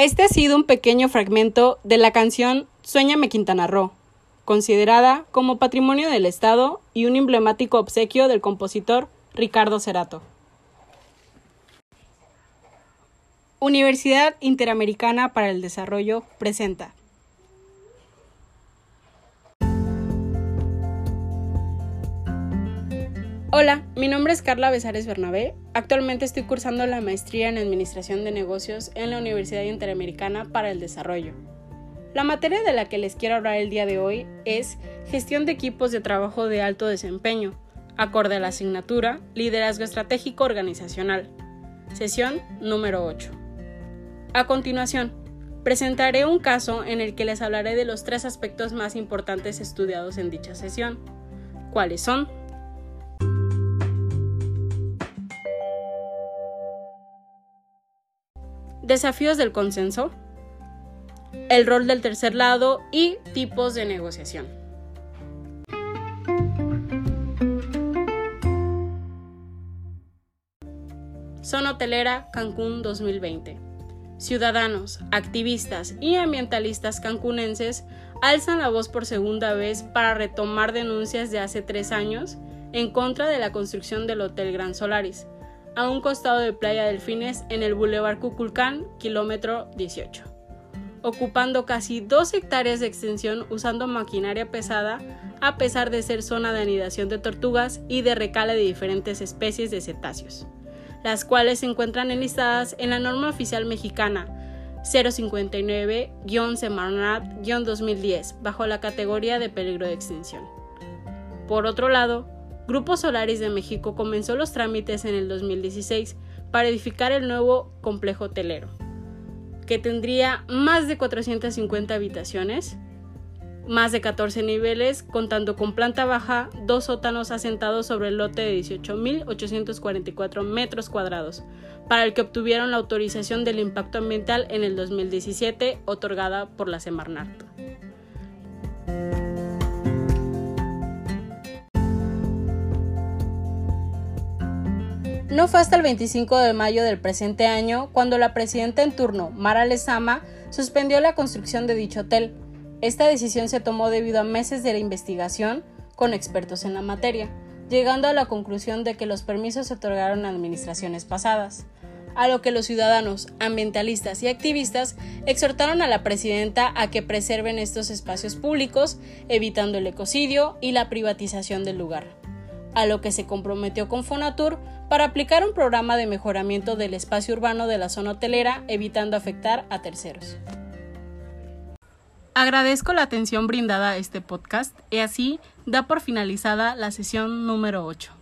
Este ha sido un pequeño fragmento de la canción Suéñame Quintana Roo, considerada como patrimonio del Estado y un emblemático obsequio del compositor Ricardo Cerato. Universidad Interamericana para el Desarrollo presenta. Hola, mi nombre es Carla Besares Bernabé. Actualmente estoy cursando la maestría en Administración de Negocios en la Universidad Interamericana para el Desarrollo. La materia de la que les quiero hablar el día de hoy es Gestión de equipos de trabajo de alto desempeño, acorde a la asignatura Liderazgo Estratégico Organizacional, sesión número 8. A continuación, presentaré un caso en el que les hablaré de los tres aspectos más importantes estudiados en dicha sesión, cuáles son desafíos del consenso, el rol del tercer lado y tipos de negociación. Zona Hotelera Cancún 2020. Ciudadanos, activistas y ambientalistas cancunenses alzan la voz por segunda vez para retomar denuncias de hace tres años en contra de la construcción del Hotel Gran Solaris, a un costado de Playa Delfines en el Boulevard Cuculcán, kilómetro 18 ocupando casi dos hectáreas de extensión usando maquinaria pesada, a pesar de ser zona de anidación de tortugas y de recale de diferentes especies de cetáceos, las cuales se encuentran enlistadas en la norma oficial mexicana 059-Semarnat-2010 bajo la categoría de peligro de extinción. Por otro lado, Grupo Solaris de México comenzó los trámites en el 2016 para edificar el nuevo complejo hotelero que tendría más de 450 habitaciones, más de 14 niveles, contando con planta baja, dos sótanos asentados sobre el lote de 18.844 metros cuadrados, para el que obtuvieron la autorización del impacto ambiental en el 2017, otorgada por la Semarnat. No fue hasta el 25 de mayo del presente año cuando la presidenta en turno, Mara Lezama, suspendió la construcción de dicho hotel. Esta decisión se tomó debido a meses de investigación con expertos en la materia, llegando a la conclusión de que los permisos se otorgaron a administraciones pasadas, a lo que los ciudadanos, ambientalistas y activistas exhortaron a la presidenta a que preserven estos espacios públicos, evitando el ecocidio y la privatización del lugar a lo que se comprometió con Fonatur para aplicar un programa de mejoramiento del espacio urbano de la zona hotelera, evitando afectar a terceros. Agradezco la atención brindada a este podcast y así da por finalizada la sesión número 8.